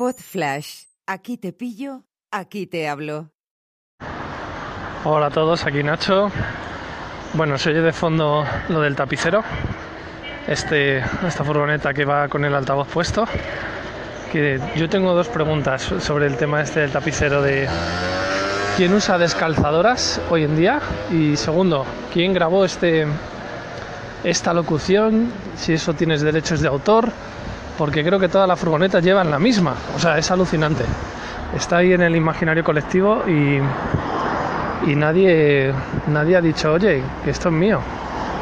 Pod Flash. Aquí te pillo, aquí te hablo. Hola a todos, aquí Nacho. Bueno, se oye de fondo lo del tapicero. Este, esta furgoneta que va con el altavoz puesto. Que yo tengo dos preguntas sobre el tema este del tapicero de quién usa descalzadoras hoy en día y segundo, quién grabó este esta locución, si eso tienes derechos de autor, porque creo que todas las furgonetas llevan la misma, o sea, es alucinante. Está ahí en el imaginario colectivo y, y nadie, nadie ha dicho, oye, que esto es mío.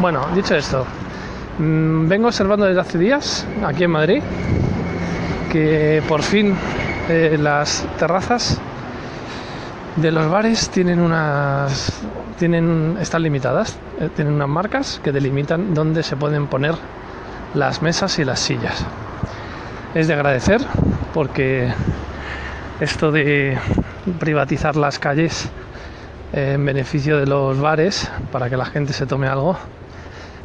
Bueno, dicho esto, mmm, vengo observando desde hace días, aquí en Madrid, que por fin eh, las terrazas de los bares tienen unas tienen están limitadas eh, tienen unas marcas que delimitan dónde se pueden poner las mesas y las sillas es de agradecer porque esto de privatizar las calles en beneficio de los bares para que la gente se tome algo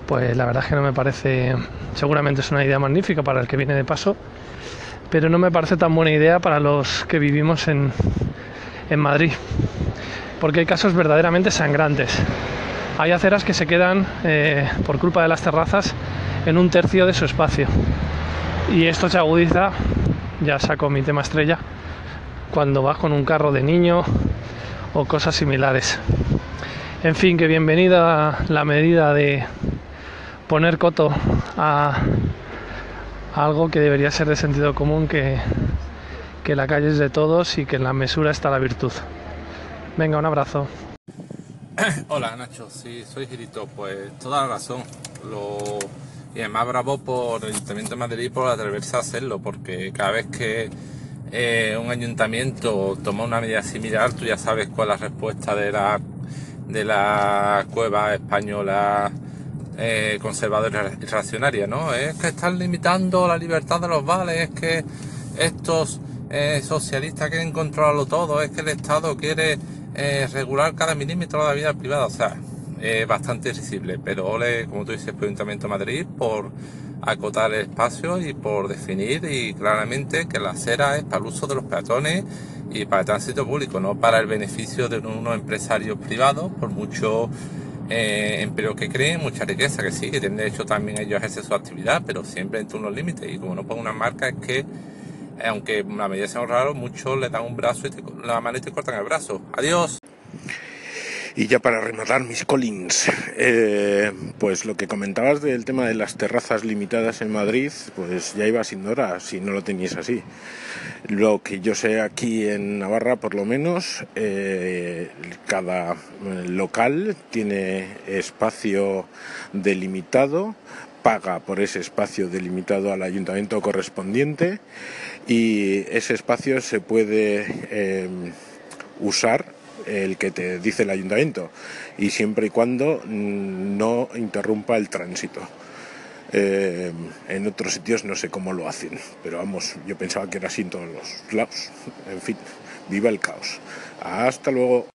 pues la verdad es que no me parece seguramente es una idea magnífica para el que viene de paso pero no me parece tan buena idea para los que vivimos en, en Madrid, porque hay casos verdaderamente sangrantes. Hay aceras que se quedan eh, por culpa de las terrazas en un tercio de su espacio. Y esto se agudiza, ya saco mi tema estrella, cuando vas con un carro de niño o cosas similares. En fin, que bienvenida la medida de poner coto a algo que debería ser de sentido común que, que la calle es de todos y que en la mesura está la virtud. Venga, un abrazo. Hola Nacho, sí, soy Girito, pues toda la razón. Y además bravo por el Ayuntamiento de Madrid por atreverse a hacerlo, porque cada vez que eh, un ayuntamiento toma una medida similar, tú ya sabes cuál es la respuesta de la, de la cueva española eh, conservadora y reaccionaria, ¿no? Es que están limitando la libertad de los vales, es que estos eh, socialistas quieren controlarlo todo, es que el Estado quiere regular cada milímetro de la vida privada, o sea, es bastante risible, pero ole, como tú dices, el Ayuntamiento de Madrid por acotar el espacio y por definir y claramente que la acera es para el uso de los peatones y para el tránsito público, no para el beneficio de unos empresarios privados, por mucho eh, empleo que creen, mucha riqueza que sí, que tienen derecho también ellos a ejercer su actividad, pero siempre entre unos límites. Y como no pongo una marca es que, eh, aunque la medida sea raro, muchos le dan un brazo y te, la mano y te cortan el brazo. Adiós. Y ya para rematar mis collins, eh, pues lo que comentabas del tema de las terrazas limitadas en Madrid, pues ya iba siendo hora, si no lo teníais así. Lo que yo sé aquí en Navarra, por lo menos, eh, cada local tiene espacio delimitado, paga por ese espacio delimitado al ayuntamiento correspondiente y ese espacio se puede eh, usar el que te dice el ayuntamiento y siempre y cuando no interrumpa el tránsito. Eh, en otros sitios no sé cómo lo hacen, pero vamos, yo pensaba que era así en todos los lados. En fin, viva el caos. Hasta luego.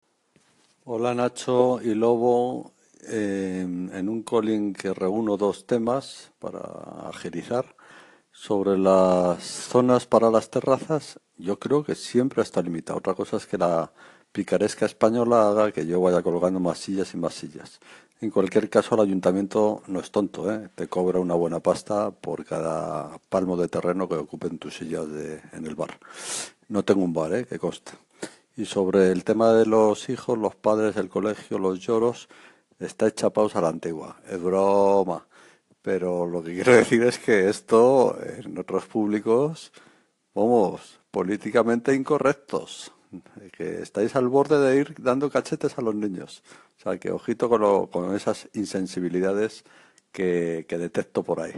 Hola Nacho y Lobo. Eh, en un calling que reúno dos temas para agilizar sobre las zonas para las terrazas, yo creo que siempre está limitado. Otra cosa es que la picaresca española haga que yo vaya colgando más sillas y más sillas. En cualquier caso, el ayuntamiento no es tonto, ¿eh? te cobra una buena pasta por cada palmo de terreno que ocupen tus sillas de, en el bar. No tengo un bar, ¿eh? que conste. Y sobre el tema de los hijos, los padres, el colegio, los lloros, está hecha pausa a la antigua. Es broma. Pero lo que quiero decir es que esto en otros públicos, vamos, políticamente incorrectos que estáis al borde de ir dando cachetes a los niños. O sea, que ojito con, con esas insensibilidades que, que detecto por ahí.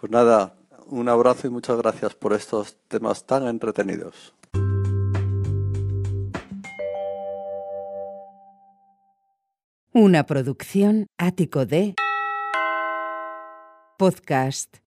Pues nada, un abrazo y muchas gracias por estos temas tan entretenidos. Una producción ático de podcast